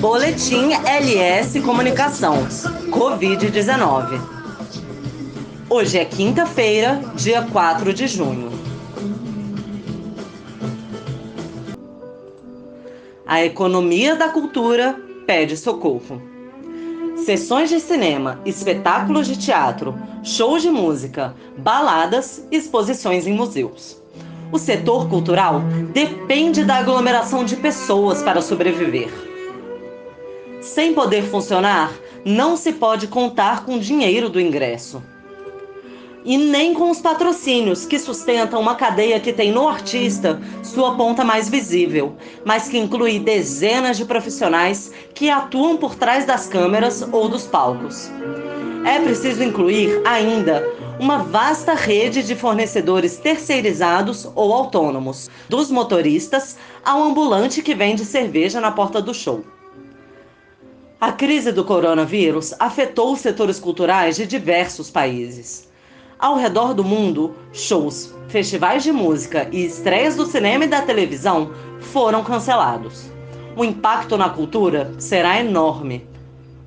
Boletim LS Comunicação Covid-19. Hoje é quinta-feira, dia 4 de junho. A economia da cultura pede socorro. Sessões de cinema, espetáculos de teatro, shows de música, baladas exposições em museus. O setor cultural depende da aglomeração de pessoas para sobreviver. Sem poder funcionar, não se pode contar com o dinheiro do ingresso. E nem com os patrocínios que sustentam uma cadeia que tem no artista sua ponta mais visível, mas que inclui dezenas de profissionais que atuam por trás das câmeras ou dos palcos. É preciso incluir ainda uma vasta rede de fornecedores terceirizados ou autônomos, dos motoristas ao ambulante que vende cerveja na porta do show. A crise do coronavírus afetou os setores culturais de diversos países. Ao redor do mundo, shows, festivais de música e estreias do cinema e da televisão foram cancelados. O impacto na cultura será enorme.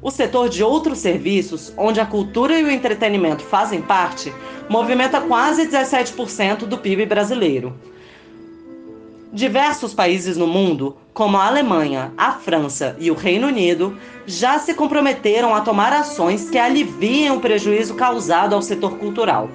O setor de outros serviços, onde a cultura e o entretenimento fazem parte, movimenta quase 17% do PIB brasileiro. Diversos países no mundo, como a Alemanha, a França e o Reino Unido, já se comprometeram a tomar ações que aliviem o prejuízo causado ao setor cultural.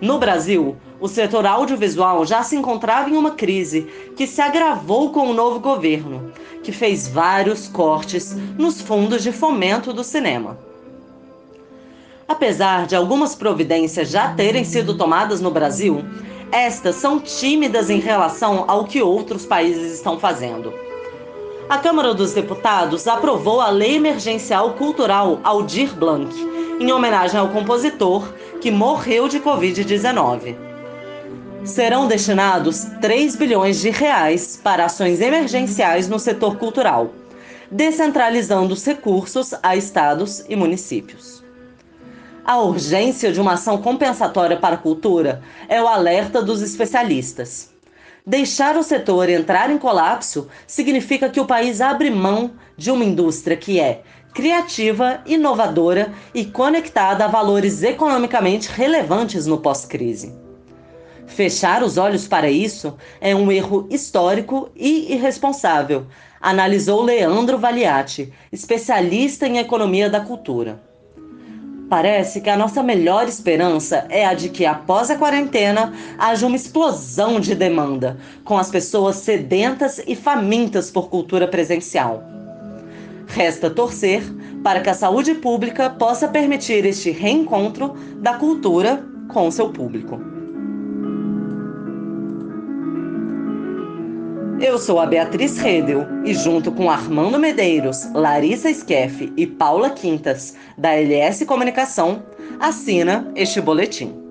No Brasil, o setor audiovisual já se encontrava em uma crise que se agravou com o novo governo, que fez vários cortes nos fundos de fomento do cinema. Apesar de algumas providências já terem sido tomadas no Brasil, estas são tímidas em relação ao que outros países estão fazendo. A Câmara dos Deputados aprovou a Lei Emergencial Cultural Aldir Blanc, em homenagem ao compositor que morreu de Covid-19. Serão destinados 3 bilhões de reais para ações emergenciais no setor cultural, descentralizando os recursos a estados e municípios. A urgência de uma ação compensatória para a cultura é o alerta dos especialistas. Deixar o setor entrar em colapso significa que o país abre mão de uma indústria que é criativa, inovadora e conectada a valores economicamente relevantes no pós-crise. Fechar os olhos para isso é um erro histórico e irresponsável, analisou Leandro Valiati, especialista em economia da cultura. Parece que a nossa melhor esperança é a de que após a quarentena haja uma explosão de demanda, com as pessoas sedentas e famintas por cultura presencial. Resta torcer para que a saúde pública possa permitir este reencontro da cultura com seu público. Eu sou a Beatriz Redel e, junto com Armando Medeiros, Larissa Skeff e Paula Quintas, da LS Comunicação, assina este boletim.